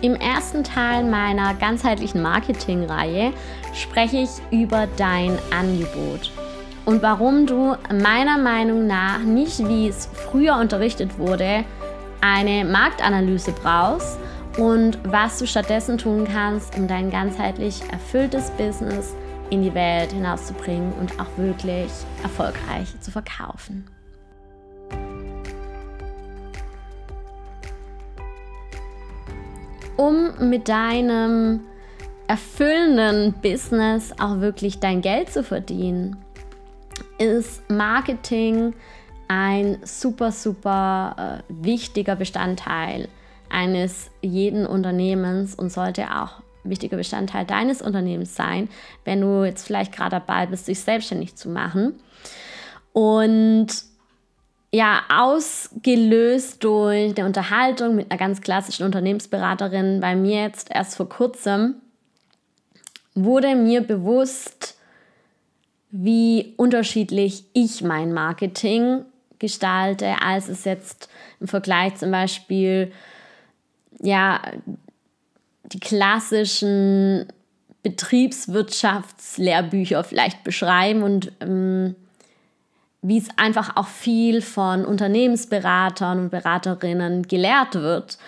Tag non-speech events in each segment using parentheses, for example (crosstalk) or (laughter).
Im ersten Teil meiner ganzheitlichen Marketingreihe spreche ich über dein Angebot und warum du meiner Meinung nach nicht, wie es früher unterrichtet wurde, eine Marktanalyse brauchst und was du stattdessen tun kannst, um dein ganzheitlich erfülltes Business in die Welt hinauszubringen und auch wirklich erfolgreich zu verkaufen. Um mit deinem erfüllenden Business auch wirklich dein Geld zu verdienen, ist Marketing ein super, super äh, wichtiger Bestandteil eines jeden Unternehmens und sollte auch wichtiger Bestandteil deines Unternehmens sein, wenn du jetzt vielleicht gerade dabei bist, dich selbstständig zu machen. Und ja, ausgelöst durch eine Unterhaltung mit einer ganz klassischen Unternehmensberaterin. Bei mir jetzt erst vor kurzem, wurde mir bewusst, wie unterschiedlich ich mein Marketing gestalte, als es jetzt im Vergleich zum Beispiel, ja, die klassischen Betriebswirtschaftslehrbücher vielleicht beschreiben und ähm, wie es einfach auch viel von Unternehmensberatern und Beraterinnen gelehrt wird.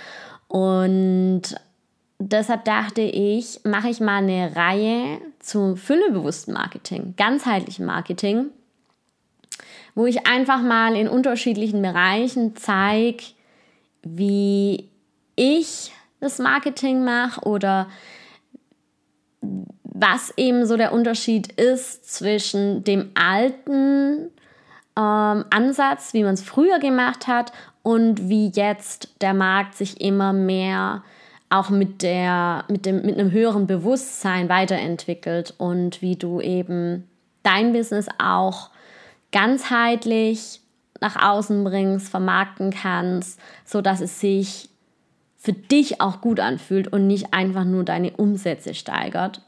Und deshalb dachte ich, mache ich mal eine Reihe zu füllebewussten Marketing, ganzheitlichem Marketing, wo ich einfach mal in unterschiedlichen Bereichen zeige, wie ich das Marketing mache oder was eben so der Unterschied ist zwischen dem alten ähm, Ansatz, wie man es früher gemacht hat und wie jetzt der Markt sich immer mehr auch mit, der, mit, dem, mit einem höheren Bewusstsein weiterentwickelt und wie du eben dein Business auch ganzheitlich nach außen bringst, vermarkten kannst, sodass es sich für dich auch gut anfühlt und nicht einfach nur deine Umsätze steigert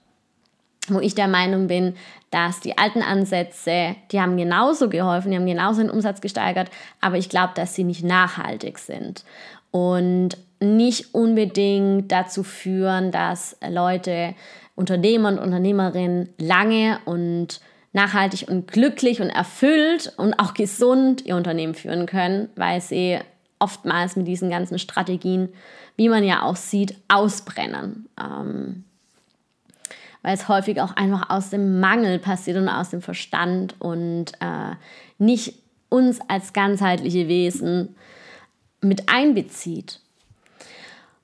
wo ich der Meinung bin, dass die alten Ansätze, die haben genauso geholfen, die haben genauso den Umsatz gesteigert, aber ich glaube, dass sie nicht nachhaltig sind und nicht unbedingt dazu führen, dass Leute, Unternehmer und Unternehmerinnen lange und nachhaltig und glücklich und erfüllt und auch gesund ihr Unternehmen führen können, weil sie oftmals mit diesen ganzen Strategien, wie man ja auch sieht, ausbrennen. Ähm, weil es häufig auch einfach aus dem Mangel passiert und aus dem Verstand und äh, nicht uns als ganzheitliche Wesen mit einbezieht.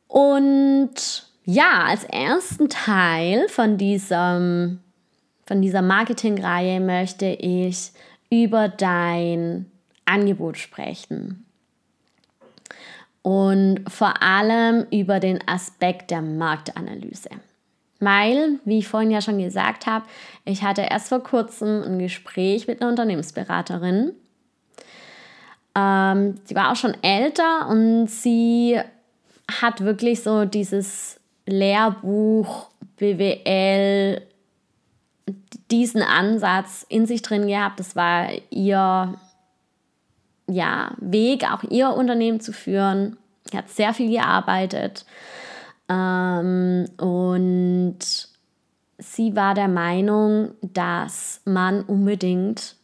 Und ja, als ersten Teil von, diesem, von dieser Marketingreihe möchte ich über dein Angebot sprechen. Und vor allem über den Aspekt der Marktanalyse. Weil, wie ich vorhin ja schon gesagt habe, ich hatte erst vor kurzem ein Gespräch mit einer Unternehmensberaterin. Ähm, sie war auch schon älter und sie hat wirklich so dieses Lehrbuch BWL, diesen Ansatz in sich drin gehabt. Das war ihr ja, Weg, auch ihr Unternehmen zu führen. Sie hat sehr viel gearbeitet ähm, und sie war der Meinung, dass man unbedingt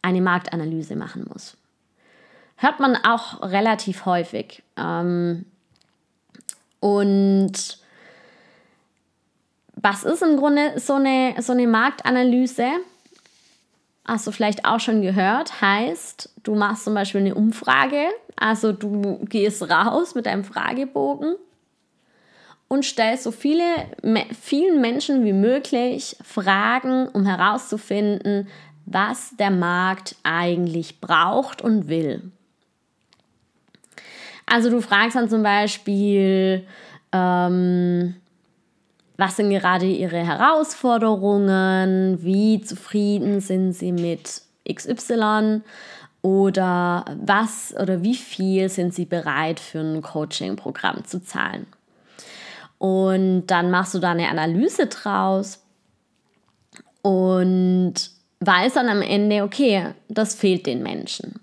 eine Marktanalyse machen muss. Hört man auch relativ häufig. Ähm, und was ist im Grunde so eine, so eine Marktanalyse? Hast du vielleicht auch schon gehört, heißt, du machst zum Beispiel eine Umfrage, also du gehst raus mit deinem Fragebogen und stell so viele, vielen Menschen wie möglich Fragen, um herauszufinden, was der Markt eigentlich braucht und will. Also du fragst dann zum Beispiel, ähm, was sind gerade ihre Herausforderungen, wie zufrieden sind sie mit XY oder was oder wie viel sind sie bereit für ein Coaching-Programm zu zahlen. Und dann machst du da eine Analyse draus und weiß dann am Ende, okay, das fehlt den Menschen.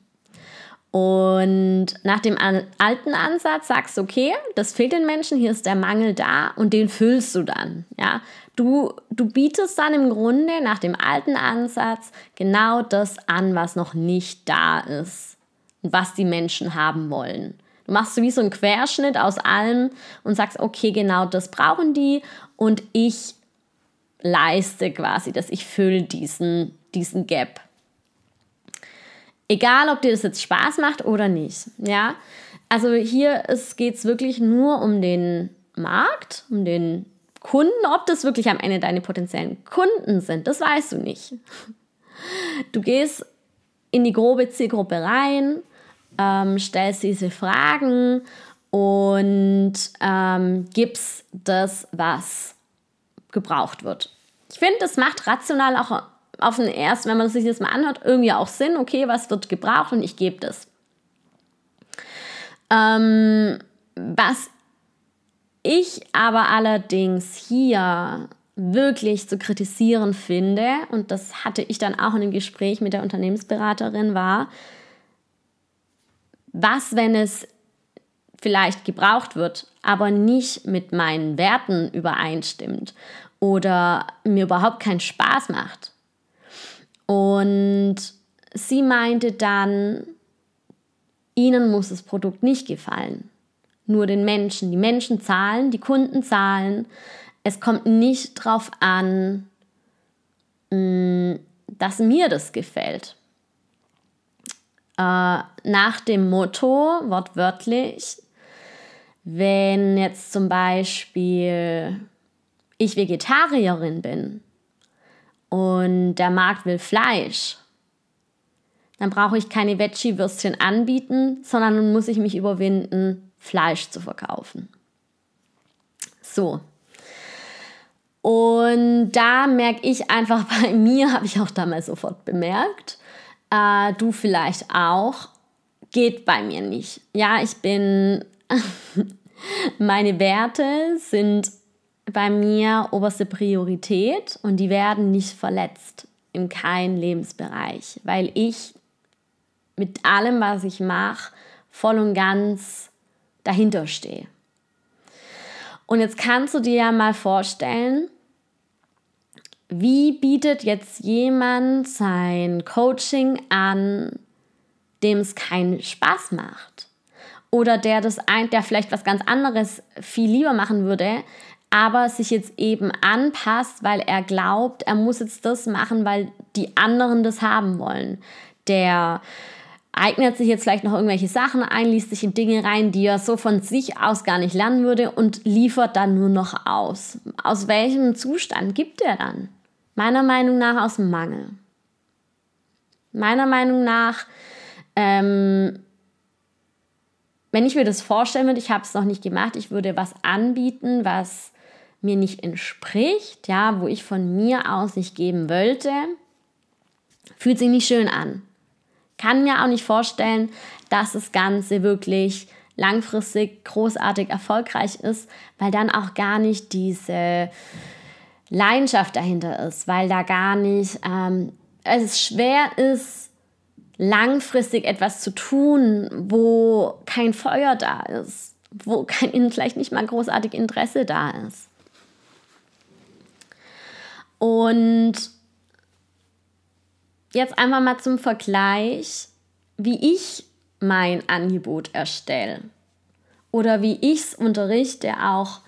Und nach dem alten Ansatz sagst du, okay, das fehlt den Menschen, hier ist der Mangel da und den füllst du dann. Ja? Du, du bietest dann im Grunde nach dem alten Ansatz genau das an, was noch nicht da ist und was die Menschen haben wollen. Du machst so wie so einen Querschnitt aus allem und sagst, okay, genau das brauchen die und ich leiste quasi das, ich fülle diesen, diesen Gap. Egal, ob dir das jetzt Spaß macht oder nicht. Ja, also hier geht es wirklich nur um den Markt, um den Kunden. Ob das wirklich am Ende deine potenziellen Kunden sind, das weißt du nicht. Du gehst in die grobe Zielgruppe rein, ähm, stellst diese Fragen und ähm, gibst das, was gebraucht wird. Ich finde, das macht rational auch auf den ersten, wenn man sich das mal anhört, irgendwie auch Sinn, okay, was wird gebraucht und ich gebe das. Ähm, was ich aber allerdings hier wirklich zu kritisieren finde, und das hatte ich dann auch in einem Gespräch mit der Unternehmensberaterin, war, was, wenn es vielleicht gebraucht wird, aber nicht mit meinen Werten übereinstimmt oder mir überhaupt keinen Spaß macht. Und sie meinte dann, ihnen muss das Produkt nicht gefallen, nur den Menschen. Die Menschen zahlen, die Kunden zahlen. Es kommt nicht darauf an, mm, dass mir das gefällt. Äh, nach dem Motto, wortwörtlich, wenn jetzt zum Beispiel ich Vegetarierin bin und der Markt will Fleisch, dann brauche ich keine Veggie-Würstchen anbieten, sondern nun muss ich mich überwinden, Fleisch zu verkaufen. So. Und da merke ich einfach (laughs) bei mir, habe ich auch damals sofort bemerkt, äh, du vielleicht auch, geht bei mir nicht. Ja, ich bin, (laughs) meine Werte sind bei mir oberste Priorität und die werden nicht verletzt in keinem Lebensbereich, weil ich mit allem, was ich mache, voll und ganz dahinter stehe. Und jetzt kannst du dir ja mal vorstellen, wie bietet jetzt jemand sein Coaching an, dem es keinen Spaß macht? Oder der das ein, der vielleicht was ganz anderes viel lieber machen würde, aber sich jetzt eben anpasst, weil er glaubt, er muss jetzt das machen, weil die anderen das haben wollen. Der eignet sich jetzt vielleicht noch irgendwelche Sachen ein, liest sich in Dinge rein, die er so von sich aus gar nicht lernen würde und liefert dann nur noch aus. Aus welchem Zustand gibt er dann? Meiner Meinung nach aus Mangel. Meiner Meinung nach, ähm, wenn ich mir das vorstellen würde, ich habe es noch nicht gemacht, ich würde was anbieten, was mir nicht entspricht, ja, wo ich von mir aus nicht geben wollte, fühlt sich nicht schön an. Kann mir auch nicht vorstellen, dass das Ganze wirklich langfristig großartig erfolgreich ist, weil dann auch gar nicht diese Leidenschaft dahinter ist, weil da gar nicht ähm, es schwer ist, langfristig etwas zu tun, wo kein Feuer da ist, wo kein, (laughs) vielleicht nicht mal großartig Interesse da ist. Und jetzt einfach mal zum Vergleich, wie ich mein Angebot erstelle oder wie ich es unterrichte, auch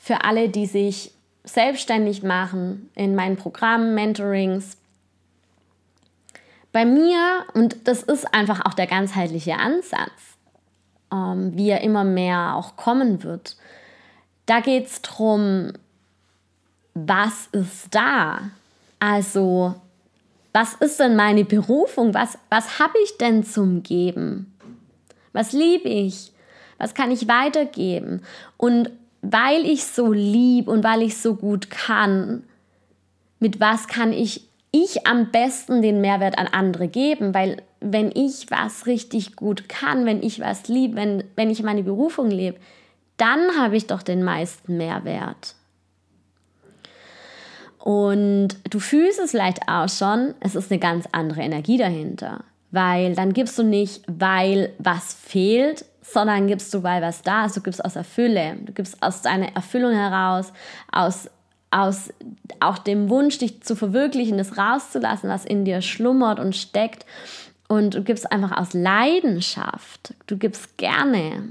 für alle, die sich selbstständig machen in meinen Programmen, Mentorings. Bei mir, und das ist einfach auch der ganzheitliche Ansatz, ähm, wie er immer mehr auch kommen wird, da geht es darum, was ist da? Also, was ist denn meine Berufung? Was, was habe ich denn zum Geben? Was liebe ich? Was kann ich weitergeben? Und weil ich so lieb und weil ich so gut kann, mit was kann ich ich am besten den Mehrwert an andere geben, weil wenn ich was richtig gut kann, wenn ich was liebe, wenn, wenn ich meine Berufung lebe, dann habe ich doch den meisten Mehrwert. Und du fühlst es vielleicht auch schon, es ist eine ganz andere Energie dahinter. Weil dann gibst du nicht, weil was fehlt, sondern gibst du, weil was da ist. Du gibst aus der Fülle. Du gibst aus deiner Erfüllung heraus, aus, aus auch dem Wunsch, dich zu verwirklichen, das rauszulassen, was in dir schlummert und steckt. Und du gibst einfach aus Leidenschaft. Du gibst gerne.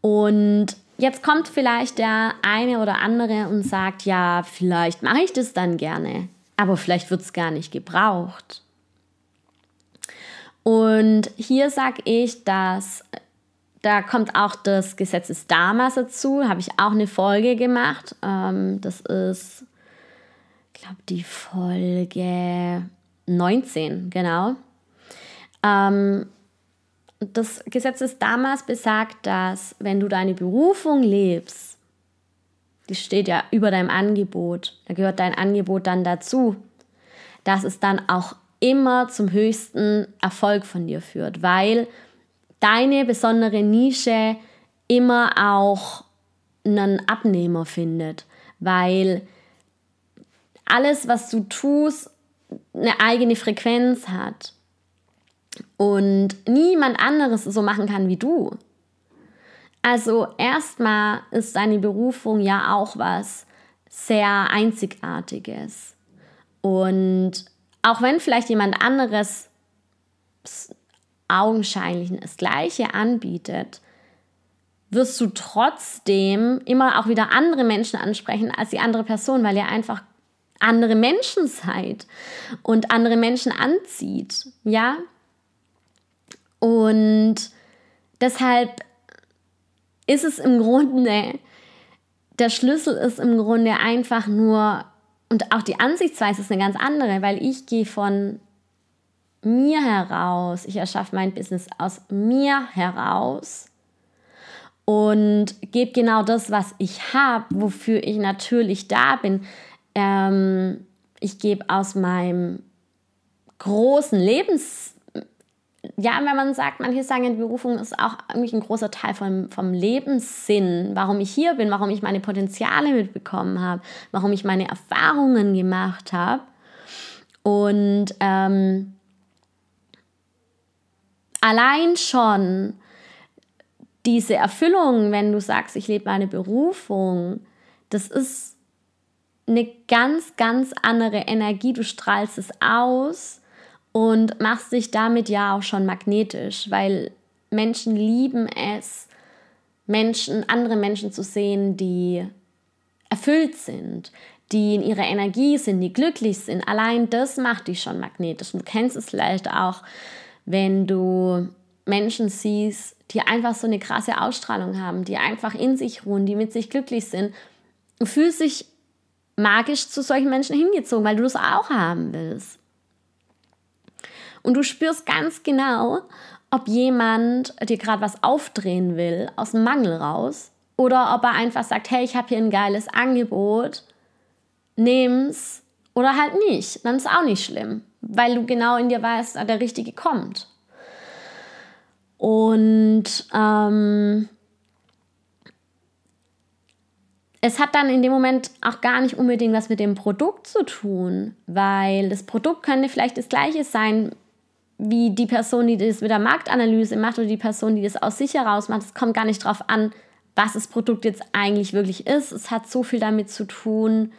Und jetzt kommt vielleicht der eine oder andere und sagt, ja, vielleicht mache ich das dann gerne, aber vielleicht wird es gar nicht gebraucht. Und hier sage ich, dass da kommt auch das Gesetz des Dharmas dazu, habe ich auch eine Folge gemacht. Ähm, das ist, glaube, die Folge 19, genau. Das Gesetz des Dharmas besagt, dass wenn du deine Berufung lebst, die steht ja über deinem Angebot, da gehört dein Angebot dann dazu, dass es dann auch immer zum höchsten Erfolg von dir führt, weil deine besondere Nische immer auch einen Abnehmer findet, weil alles, was du tust, eine eigene Frequenz hat und niemand anderes so machen kann wie du. Also erstmal ist deine Berufung ja auch was sehr Einzigartiges. Und auch wenn vielleicht jemand anderes augenscheinlich das Gleiche anbietet, wirst du trotzdem immer auch wieder andere Menschen ansprechen als die andere Person, weil ihr einfach andere Menschen seid und andere Menschen anzieht. Ja? Und deshalb ist es im Grunde, der Schlüssel ist im Grunde einfach nur und auch die Ansichtsweise ist eine ganz andere, weil ich gehe von mir heraus, ich erschaffe mein Business aus mir heraus und gebe genau das, was ich habe, wofür ich natürlich da bin. Ähm, ich gebe aus meinem großen Lebens ja, wenn man sagt, manche sagen, die Berufung ist auch irgendwie ein großer Teil vom, vom Lebenssinn, warum ich hier bin, warum ich meine Potenziale mitbekommen habe, warum ich meine Erfahrungen gemacht habe. Und ähm, allein schon diese Erfüllung, wenn du sagst, ich lebe meine Berufung, das ist eine ganz, ganz andere Energie. Du strahlst es aus und machst dich damit ja auch schon magnetisch, weil Menschen lieben es, Menschen, andere Menschen zu sehen, die erfüllt sind, die in ihrer Energie sind, die glücklich sind. Allein das macht dich schon magnetisch. Und du kennst es vielleicht auch, wenn du Menschen siehst, die einfach so eine krasse Ausstrahlung haben, die einfach in sich ruhen, die mit sich glücklich sind. Du fühlst dich magisch zu solchen Menschen hingezogen, weil du das auch haben willst. Und du spürst ganz genau, ob jemand dir gerade was aufdrehen will, aus dem Mangel raus, oder ob er einfach sagt, hey, ich habe hier ein geiles Angebot, nimm's oder halt nicht. Dann ist auch nicht schlimm, weil du genau in dir weißt, der Richtige kommt. Und ähm, es hat dann in dem Moment auch gar nicht unbedingt was mit dem Produkt zu tun, weil das Produkt könnte vielleicht das gleiche sein wie die Person, die das mit der Marktanalyse macht oder die Person, die das aus sich heraus macht. Es kommt gar nicht darauf an, was das Produkt jetzt eigentlich wirklich ist. Es hat so viel damit zu tun,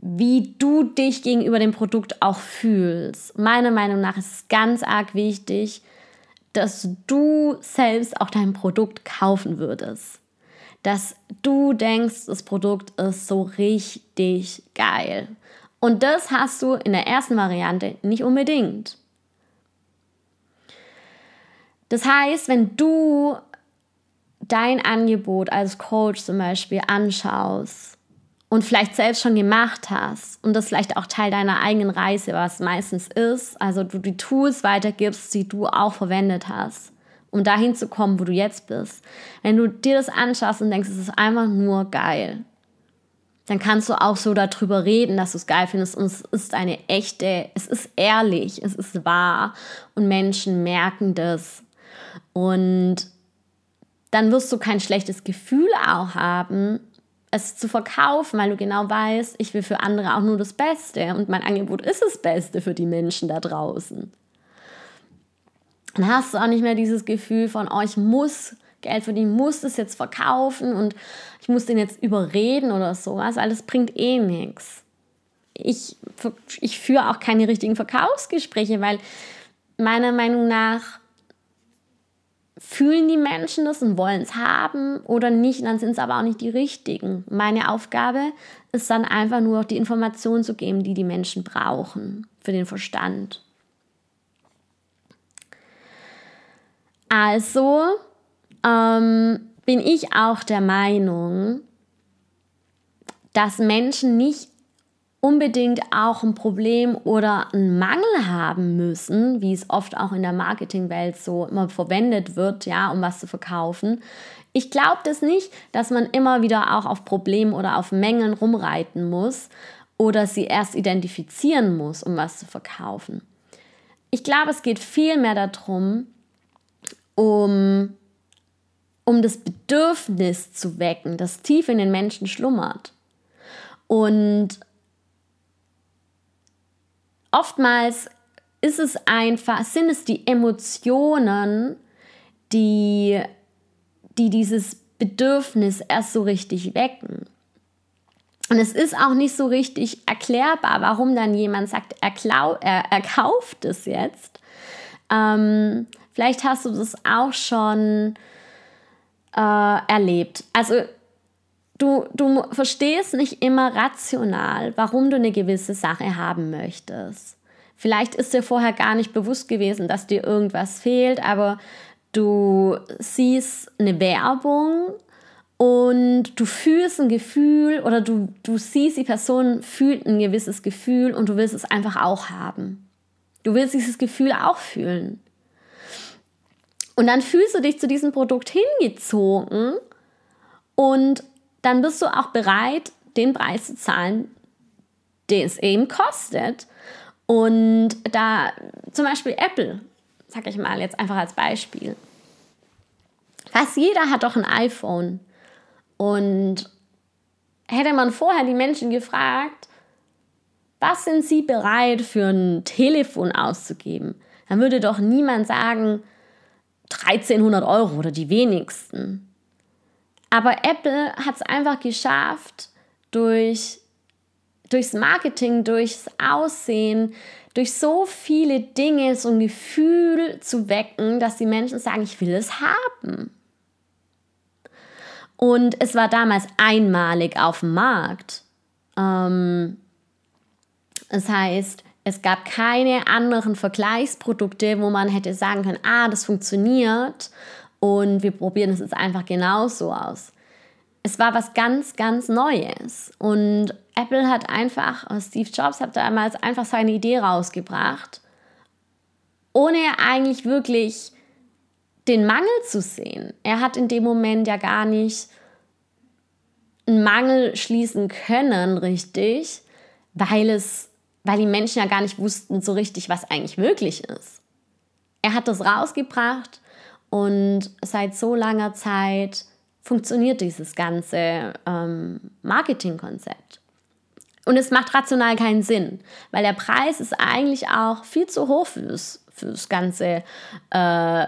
wie du dich gegenüber dem Produkt auch fühlst. Meiner Meinung nach ist es ganz arg wichtig, dass du selbst auch dein Produkt kaufen würdest. Dass du denkst, das Produkt ist so richtig geil. Und das hast du in der ersten Variante nicht unbedingt. Das heißt, wenn du dein Angebot als Coach zum Beispiel anschaust und vielleicht selbst schon gemacht hast und das vielleicht auch Teil deiner eigenen Reise, was meistens ist, also du die Tools weitergibst, die du auch verwendet hast um dahin zu kommen, wo du jetzt bist. Wenn du dir das anschaust und denkst, es ist einfach nur geil, dann kannst du auch so darüber reden, dass du es geil findest. Und es ist eine echte, es ist ehrlich, es ist wahr. Und Menschen merken das. Und dann wirst du kein schlechtes Gefühl auch haben, es zu verkaufen, weil du genau weißt, ich will für andere auch nur das Beste und mein Angebot ist das Beste für die Menschen da draußen. Dann hast du auch nicht mehr dieses Gefühl von, oh, ich muss Geld verdienen, muss es jetzt verkaufen und ich muss den jetzt überreden oder sowas, weil das bringt eh nichts. Ich, ich führe auch keine richtigen Verkaufsgespräche, weil meiner Meinung nach fühlen die Menschen das und wollen es haben oder nicht, dann sind es aber auch nicht die richtigen. Meine Aufgabe ist dann einfach nur die Informationen zu geben, die die Menschen brauchen für den Verstand. Also ähm, bin ich auch der Meinung, dass Menschen nicht unbedingt auch ein Problem oder einen Mangel haben müssen, wie es oft auch in der Marketingwelt so immer verwendet wird, ja, um was zu verkaufen. Ich glaube das nicht, dass man immer wieder auch auf Problemen oder auf Mängeln rumreiten muss oder sie erst identifizieren muss, um was zu verkaufen. Ich glaube, es geht viel mehr darum, um, um das Bedürfnis zu wecken, das tief in den Menschen schlummert. Und oftmals ist es einfach, sind es die Emotionen, die, die dieses Bedürfnis erst so richtig wecken. Und es ist auch nicht so richtig erklärbar, warum dann jemand sagt, er, klau, er, er kauft es jetzt. Ähm, vielleicht hast du das auch schon äh, erlebt. Also du, du verstehst nicht immer rational, warum du eine gewisse Sache haben möchtest. Vielleicht ist dir vorher gar nicht bewusst gewesen, dass dir irgendwas fehlt, aber du siehst eine Werbung und du fühlst ein Gefühl oder du, du siehst, die Person fühlt ein gewisses Gefühl und du willst es einfach auch haben. Du willst dieses Gefühl auch fühlen. Und dann fühlst du dich zu diesem Produkt hingezogen und dann bist du auch bereit, den Preis zu zahlen, den es eben kostet. Und da zum Beispiel Apple, sag ich mal jetzt einfach als Beispiel. Fast jeder hat doch ein iPhone. Und hätte man vorher die Menschen gefragt, was sind sie bereit für ein Telefon auszugeben, dann würde doch niemand sagen 1300 Euro oder die wenigsten. Aber Apple hat es einfach geschafft, durch, durchs Marketing, durchs Aussehen, durch so viele Dinge so ein Gefühl zu wecken, dass die Menschen sagen, ich will es haben. Und es war damals einmalig auf dem Markt. Ähm, das heißt, es gab keine anderen Vergleichsprodukte, wo man hätte sagen können, ah, das funktioniert und wir probieren es jetzt einfach genauso aus. Es war was ganz, ganz Neues. Und Apple hat einfach, Steve Jobs hat damals einfach seine Idee rausgebracht, ohne eigentlich wirklich den Mangel zu sehen. Er hat in dem Moment ja gar nicht einen Mangel schließen können, richtig, weil es, weil die Menschen ja gar nicht wussten so richtig, was eigentlich möglich ist. Er hat das rausgebracht und seit so langer Zeit funktioniert dieses ganze ähm, Marketingkonzept. Und es macht rational keinen Sinn, weil der Preis ist eigentlich auch viel zu hoch fürs, fürs ganze äh,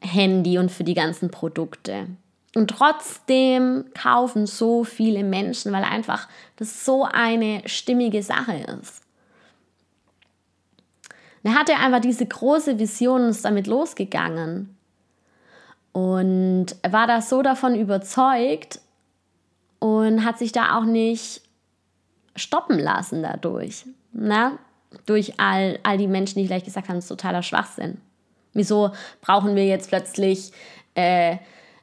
Handy und für die ganzen Produkte. Und trotzdem kaufen so viele Menschen, weil einfach das so eine stimmige Sache ist. er hatte einfach diese große Vision und ist damit losgegangen. Und war da so davon überzeugt und hat sich da auch nicht stoppen lassen dadurch. Na? Durch all, all die Menschen, die vielleicht gesagt haben, es ist totaler Schwachsinn. Wieso brauchen wir jetzt plötzlich äh,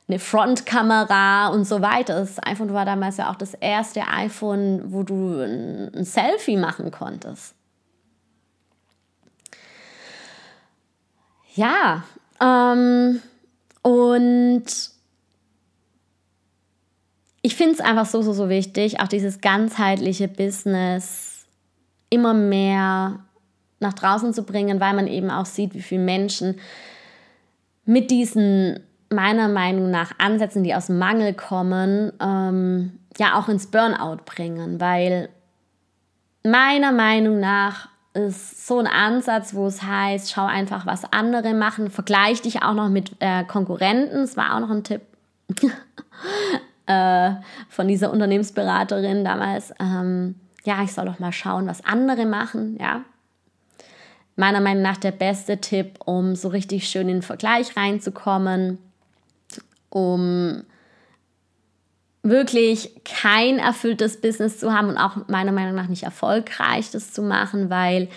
eine Frontkamera und so weiter? Das iPhone war damals ja auch das erste iPhone, wo du ein Selfie machen konntest. Ja, ähm, Und ich finde es einfach so, so, so wichtig, auch dieses ganzheitliche Business immer mehr nach draußen zu bringen, weil man eben auch sieht, wie viele Menschen mit diesen meiner Meinung nach Ansätzen, die aus Mangel kommen, ähm, ja auch ins Burnout bringen, weil meiner Meinung nach ist so ein Ansatz, wo es heißt, schau einfach, was andere machen, vergleich dich auch noch mit äh, Konkurrenten, das war auch noch ein Tipp (laughs) äh, von dieser Unternehmensberaterin damals. Ähm, ja, ich soll doch mal schauen, was andere machen, ja. Meiner Meinung nach der beste Tipp, um so richtig schön in den Vergleich reinzukommen, um wirklich kein erfülltes Business zu haben und auch meiner Meinung nach nicht erfolgreich das zu machen, weil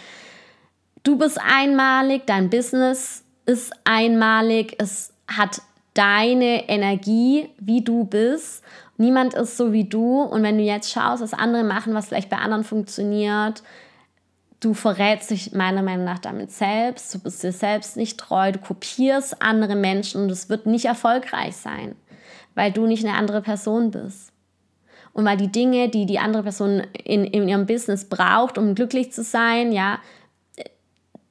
du bist einmalig, dein Business ist einmalig, es hat deine Energie, wie du bist. Niemand ist so wie du. Und wenn du jetzt schaust, was andere machen, was vielleicht bei anderen funktioniert, du verrätst dich meiner Meinung nach damit selbst, du bist dir selbst nicht treu, du kopierst andere Menschen und es wird nicht erfolgreich sein weil du nicht eine andere Person bist. Und weil die Dinge, die die andere Person in, in ihrem Business braucht, um glücklich zu sein, ja,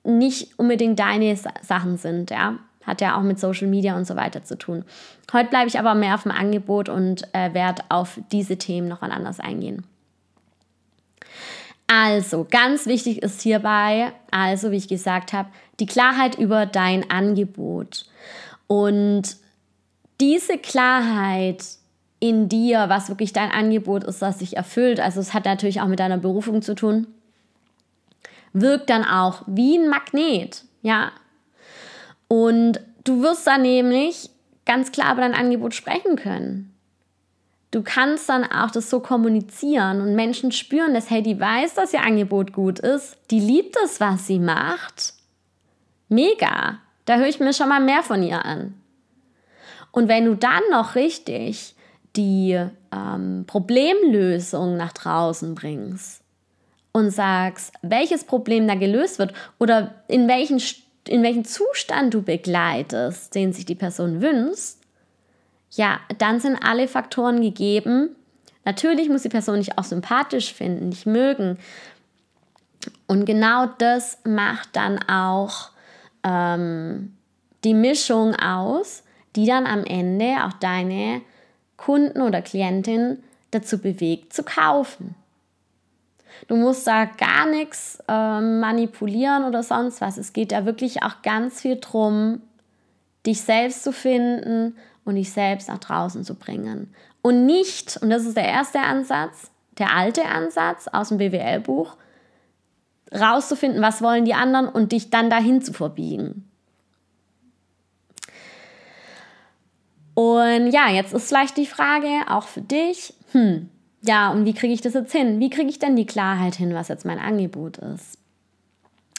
nicht unbedingt deine Sachen sind, ja. Hat ja auch mit Social Media und so weiter zu tun. Heute bleibe ich aber mehr auf dem Angebot und äh, werde auf diese Themen noch anders eingehen. Also, ganz wichtig ist hierbei, also wie ich gesagt habe, die Klarheit über dein Angebot. Und diese Klarheit in dir, was wirklich dein Angebot ist, das sich erfüllt, also es hat natürlich auch mit deiner Berufung zu tun, wirkt dann auch wie ein Magnet, ja. Und du wirst dann nämlich ganz klar über dein Angebot sprechen können. Du kannst dann auch das so kommunizieren und Menschen spüren, dass, hey, die weiß, dass ihr Angebot gut ist, die liebt es, was sie macht. Mega. Da höre ich mir schon mal mehr von ihr an. Und wenn du dann noch richtig die ähm, Problemlösung nach draußen bringst und sagst, welches Problem da gelöst wird oder in welchen, in welchen Zustand du begleitest, den sich die Person wünscht, ja, dann sind alle Faktoren gegeben. Natürlich muss die Person dich auch sympathisch finden, dich mögen. Und genau das macht dann auch ähm, die Mischung aus, die dann am Ende auch deine Kunden oder Klientin dazu bewegt zu kaufen. Du musst da gar nichts äh, manipulieren oder sonst was. Es geht da wirklich auch ganz viel drum, dich selbst zu finden und dich selbst nach draußen zu bringen. Und nicht, und das ist der erste Ansatz, der alte Ansatz aus dem BWL-Buch, rauszufinden, was wollen die anderen und dich dann dahin zu verbiegen. Und ja, jetzt ist vielleicht die Frage auch für dich, hm, ja, und wie kriege ich das jetzt hin? Wie kriege ich denn die Klarheit hin, was jetzt mein Angebot ist?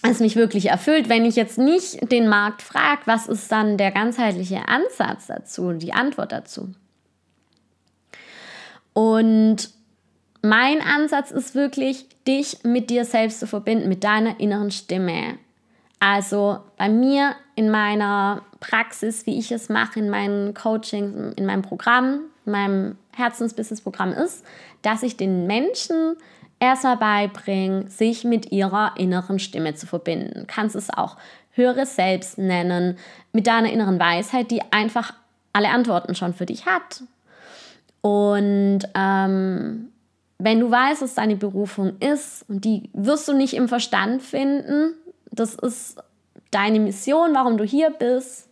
Es mich wirklich erfüllt, wenn ich jetzt nicht den Markt frage, was ist dann der ganzheitliche Ansatz dazu, die Antwort dazu? Und mein Ansatz ist wirklich, dich mit dir selbst zu verbinden, mit deiner inneren Stimme. Also bei mir in meiner Praxis, wie ich es mache, in meinen Coachings, in meinem Programm, in meinem Herzensbusiness-Programm ist, dass ich den Menschen erstmal beibringe, sich mit ihrer inneren Stimme zu verbinden. Du kannst es auch höheres Selbst nennen, mit deiner inneren Weisheit, die einfach alle Antworten schon für dich hat. Und ähm, wenn du weißt, was deine Berufung ist, und die wirst du nicht im Verstand finden, das ist deine Mission, warum du hier bist.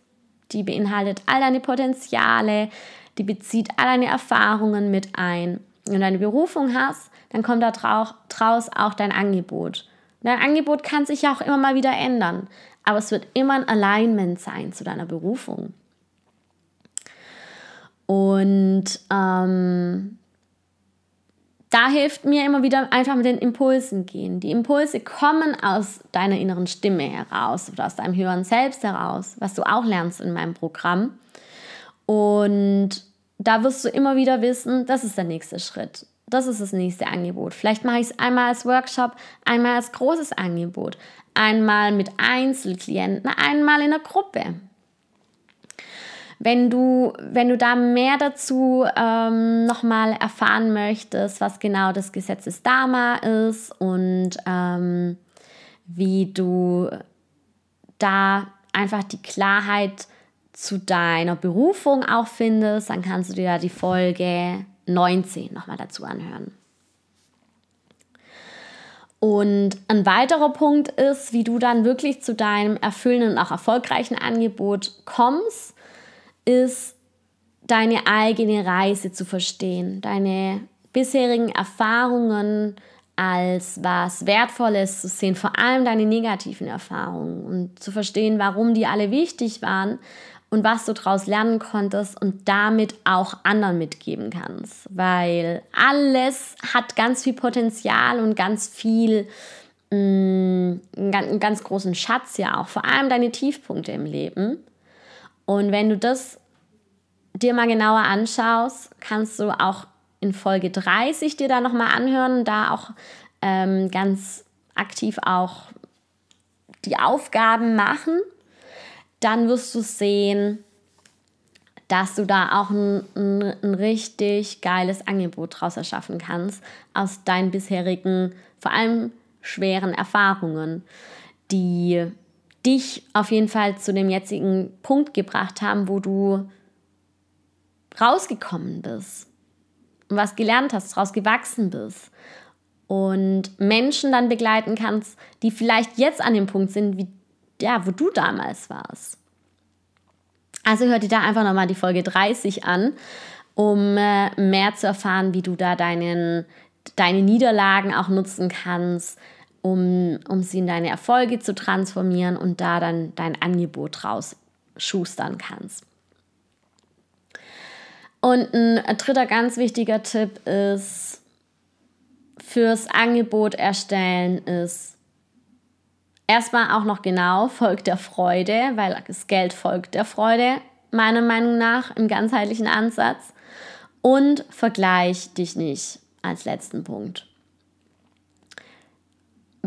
Die beinhaltet all deine Potenziale, die bezieht all deine Erfahrungen mit ein. Wenn du deine Berufung hast, dann kommt da draus auch dein Angebot. dein Angebot kann sich ja auch immer mal wieder ändern, aber es wird immer ein Alignment sein zu deiner Berufung. Und ähm, da hilft mir immer wieder einfach mit den Impulsen gehen. Die Impulse kommen aus deiner inneren Stimme heraus oder aus deinem höheren Selbst heraus, was du auch lernst in meinem Programm. Und da wirst du immer wieder wissen, das ist der nächste Schritt. Das ist das nächste Angebot. Vielleicht mache ich es einmal als Workshop, einmal als großes Angebot, einmal mit Einzelklienten, einmal in einer Gruppe. Wenn du, wenn du da mehr dazu ähm, nochmal erfahren möchtest, was genau das Gesetzesdama ist und ähm, wie du da einfach die Klarheit zu deiner Berufung auch findest, dann kannst du dir ja die Folge 19 nochmal dazu anhören. Und ein weiterer Punkt ist, wie du dann wirklich zu deinem erfüllenden und auch erfolgreichen Angebot kommst, ist deine eigene Reise zu verstehen, deine bisherigen Erfahrungen als was Wertvolles zu sehen, vor allem deine negativen Erfahrungen und zu verstehen, warum die alle wichtig waren und was du daraus lernen konntest und damit auch anderen mitgeben kannst. Weil alles hat ganz viel Potenzial und ganz viel, mh, mm, einen ganz großen Schatz ja auch, vor allem deine Tiefpunkte im Leben. Und wenn du das dir mal genauer anschaust, kannst du auch in Folge 30 dir da nochmal anhören da auch ähm, ganz aktiv auch die Aufgaben machen, dann wirst du sehen, dass du da auch ein, ein, ein, richtig geiles Angebot draus erschaffen kannst aus deinen bisherigen, vor allem schweren Erfahrungen, die dich auf jeden Fall zu dem jetzigen Punkt gebracht haben, wo du rausgekommen bist und was gelernt hast, rausgewachsen bist und Menschen dann begleiten kannst, die vielleicht jetzt an dem Punkt sind, wie ja, wo du damals warst. Also hör dir da einfach nochmal die Folge 30 an, um äh, mehr zu erfahren, wie du da deinen, deine Niederlagen auch nutzen kannst, um, um sie in deine Erfolge zu transformieren und da dann dein Angebot raus schustern kannst. Und ein dritter ganz wichtiger Tipp ist, fürs Angebot erstellen ist erstmal auch noch genau, folgt der Freude, weil das Geld folgt der Freude, meiner Meinung nach, im ganzheitlichen Ansatz. Und vergleich dich nicht als letzten Punkt.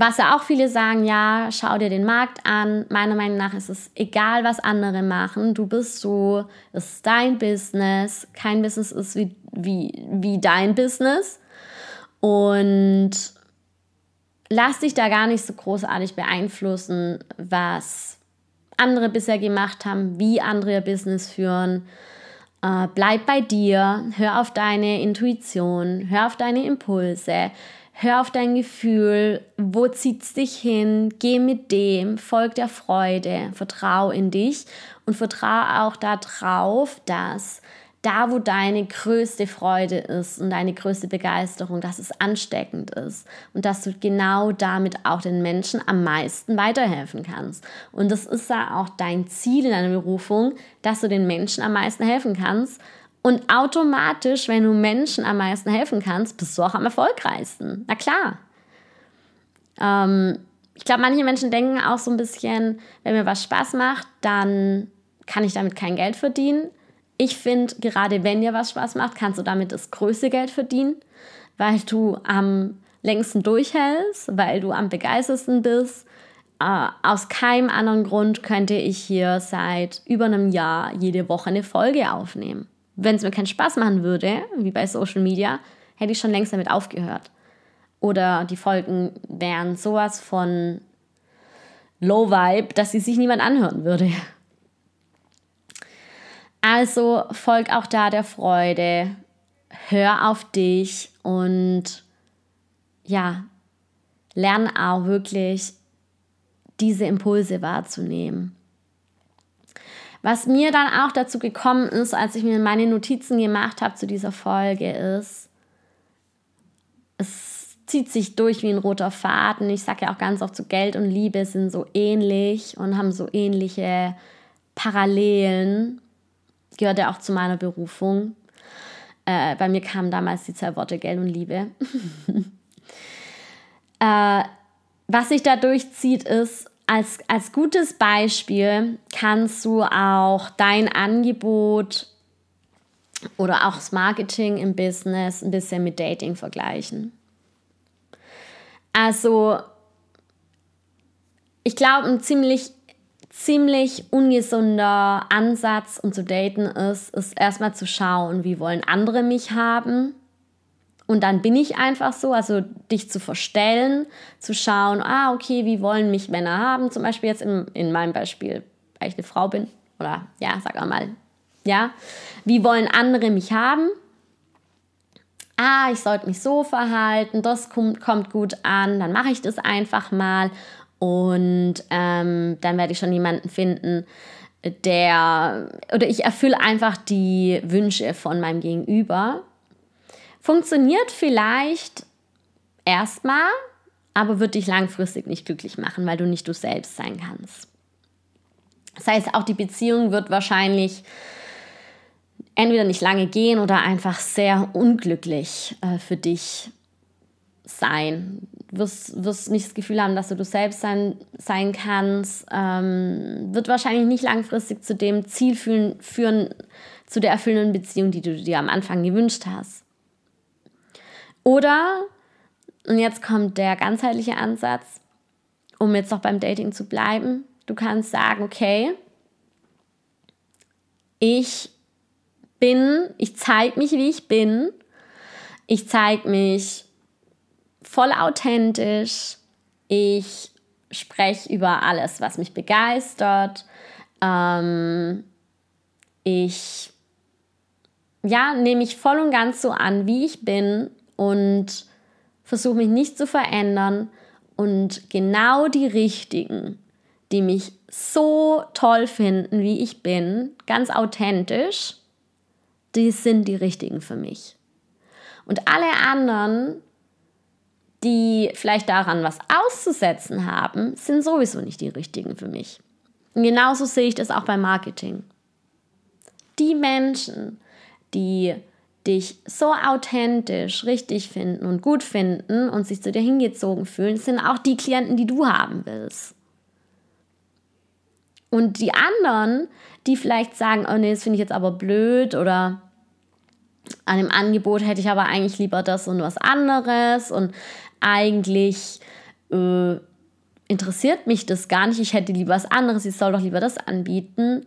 Was ja auch viele sagen, ja, schau dir den Markt an. Meiner Meinung nach ist es egal, was andere machen. Du bist so, es ist dein Business. Kein Business ist wie, wie, wie dein Business. Und lass dich da gar nicht so großartig beeinflussen, was andere bisher gemacht haben, wie andere ihr Business führen. Äh, bleib bei dir, hör auf deine Intuition, hör auf deine Impulse, Hör auf dein Gefühl, wo zieht es dich hin? Geh mit dem, folg der Freude, vertrau in dich und vertrau auch darauf, dass da, wo deine größte Freude ist und deine größte Begeisterung, dass es ansteckend ist und dass du genau damit auch den Menschen am meisten weiterhelfen kannst. Und das ist ja auch dein Ziel in deiner Berufung, dass du den Menschen am meisten helfen kannst und automatisch, wenn du Menschen am meisten helfen kannst, bist du auch am erfolgreichsten. Na klar. Ähm, ich glaube, manche Menschen denken auch so ein bisschen, wenn mir was Spaß macht, dann kann ich damit kein Geld verdienen. Ich finde, gerade wenn dir was Spaß macht, kannst du damit das größte Geld verdienen, weil du am längsten durchhältst, weil du am begeistersten bist. Äh, aus keinem anderen Grund könnte ich hier seit über einem Jahr jede Woche eine Folge aufnehmen wenn es mir keinen Spaß machen würde, wie bei Social Media, hätte ich schon längst damit aufgehört. Oder die Folgen wären sowas von Low Vibe, dass sie sich niemand anhören würde. Also folg auch da der Freude, hör auf dich und ja, lern auch wirklich diese Impulse wahrzunehmen. Was mir dann auch dazu gekommen ist, als ich mir meine Notizen gemacht habe zu dieser Folge, ist, es zieht sich durch wie ein roter Faden. Ich sage ja auch ganz oft, so Geld und Liebe sind so ähnlich und haben so ähnliche Parallelen. Gehört ja auch zu meiner Berufung. Äh, bei mir kamen damals die zwei Worte Geld und Liebe. (laughs) äh, was sich da durchzieht, ist, als, als gutes Beispiel kannst du auch dein Angebot oder auch das Marketing im Business ein bisschen mit Dating vergleichen. Also, ich glaube, ein ziemlich ziemlich ungesunder Ansatz, um zu daten ist, ist erstmal zu schauen, wie wollen andere mich haben. Und dann bin ich einfach so, also dich zu verstellen, zu schauen, ah, okay, wie wollen mich Männer haben? Zum Beispiel jetzt in, in meinem Beispiel, weil ich eine Frau bin. Oder ja, sag mal, ja. Wie wollen andere mich haben? Ah, ich sollte mich so verhalten, das kommt, kommt gut an, dann mache ich das einfach mal. Und ähm, dann werde ich schon jemanden finden, der, oder ich erfülle einfach die Wünsche von meinem Gegenüber. Funktioniert vielleicht erstmal, aber wird dich langfristig nicht glücklich machen, weil du nicht du selbst sein kannst. Das heißt, auch die Beziehung wird wahrscheinlich entweder nicht lange gehen oder einfach sehr unglücklich äh, für dich sein wirst, wirst nicht das Gefühl haben, dass du du selbst sein, sein kannst, ähm, wird wahrscheinlich nicht langfristig zu dem Ziel führen, führen, zu der erfüllenden Beziehung, die du dir am Anfang gewünscht hast. Oder, und jetzt kommt der ganzheitliche Ansatz, um jetzt noch beim Dating zu bleiben, du kannst sagen, okay, ich bin, ich zeige mich, wie ich bin, ich zeige mich voll authentisch. Ich spreche über alles, was mich begeistert. Ähm, ich ja, nehme mich voll und ganz so an, wie ich bin und versuche mich nicht zu verändern. Und genau die richtigen, die mich so toll finden, wie ich bin, ganz authentisch, die sind die richtigen für mich. Und alle anderen die vielleicht daran was auszusetzen haben, sind sowieso nicht die richtigen für mich. Und genauso sehe ich das auch beim Marketing. Die Menschen, die dich so authentisch richtig finden und gut finden und sich zu dir hingezogen fühlen, sind auch die Klienten, die du haben willst. Und die anderen, die vielleicht sagen, oh nee, das finde ich jetzt aber blöd oder an dem Angebot hätte ich aber eigentlich lieber das und was anderes und eigentlich äh, interessiert mich das gar nicht, ich hätte lieber was anderes, ich soll doch lieber das anbieten,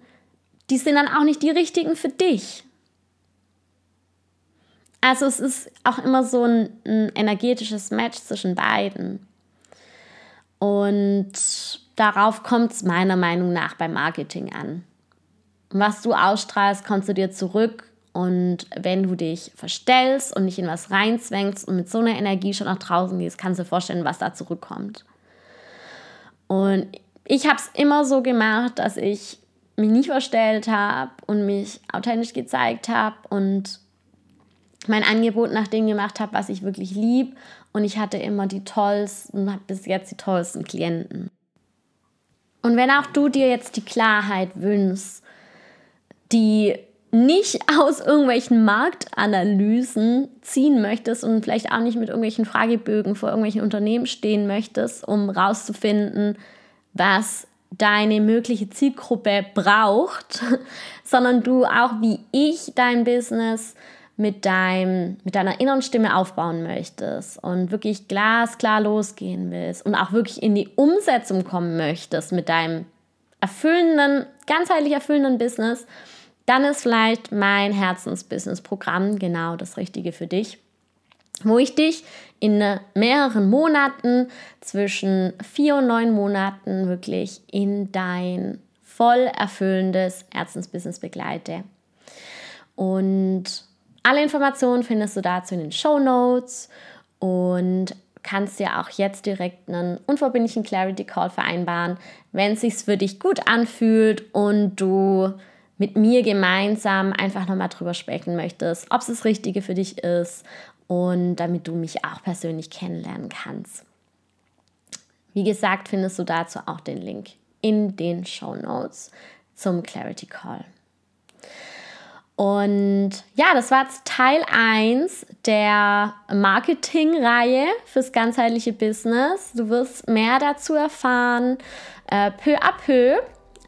die sind dann auch nicht die richtigen für dich. Also es ist auch immer so ein, ein energetisches Match zwischen beiden. Und darauf kommt es meiner Meinung nach beim Marketing an. Was du ausstrahlst, kommst du dir zurück und wenn du dich verstellst und nicht in was reinzwängst und mit so einer Energie schon nach draußen gehst, kannst du dir vorstellen, was da zurückkommt. Und ich habe es immer so gemacht, dass ich mich nicht verstellt habe und mich authentisch gezeigt habe und mein Angebot nach dem gemacht habe, was ich wirklich lieb. Und ich hatte immer die tollsten, habe bis jetzt die tollsten Klienten. Und wenn auch du dir jetzt die Klarheit wünschst, die nicht (laughs) aus irgendwelchen Marktanalysen ziehen möchtest und vielleicht auch nicht mit irgendwelchen Fragebögen vor irgendwelchen Unternehmen stehen möchtest, um rauszufinden, was deine mögliche Zielgruppe braucht, (laughs) sondern du auch wie ich dein Business mit, deinem, mit deiner inneren Stimme aufbauen möchtest und wirklich glasklar losgehen willst und auch wirklich in die Umsetzung kommen möchtest mit deinem erfüllenden, ganzheitlich erfüllenden Business, dann ist vielleicht mein Herzensbusiness-Programm genau das Richtige für dich, wo ich dich in mehreren Monaten, zwischen vier und neun Monaten, wirklich in dein voll erfüllendes Herzensbusiness begleite. Und alle Informationen findest du dazu in den Show Notes und kannst dir auch jetzt direkt einen unverbindlichen Clarity Call vereinbaren, wenn es sich für dich gut anfühlt und du mit mir gemeinsam einfach nochmal drüber sprechen möchtest, ob es das Richtige für dich ist und damit du mich auch persönlich kennenlernen kannst. Wie gesagt, findest du dazu auch den Link in den Show Notes zum Clarity Call. Und ja, das war jetzt Teil 1 der Marketingreihe fürs ganzheitliche Business. Du wirst mehr dazu erfahren, äh, peu à peu.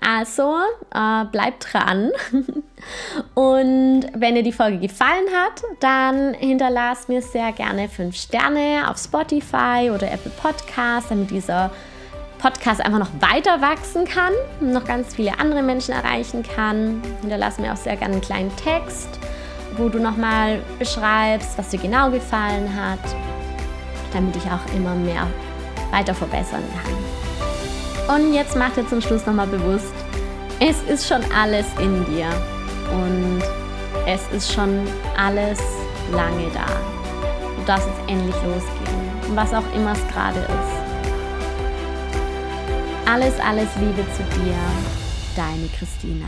Also äh, bleib dran. (laughs) Und wenn dir die Folge gefallen hat, dann hinterlass mir sehr gerne 5 Sterne auf Spotify oder Apple Podcast, damit dieser Podcast einfach noch weiter wachsen kann, noch ganz viele andere Menschen erreichen kann. Hinterlass mir auch sehr gerne einen kleinen Text, wo du nochmal beschreibst, was dir genau gefallen hat, damit ich auch immer mehr weiter verbessern kann. Und jetzt mach dir zum Schluss nochmal bewusst, es ist schon alles in dir und es ist schon alles lange da. Du darfst jetzt endlich losgehen, was auch immer es gerade ist. Alles, alles Liebe zu dir, deine Christina.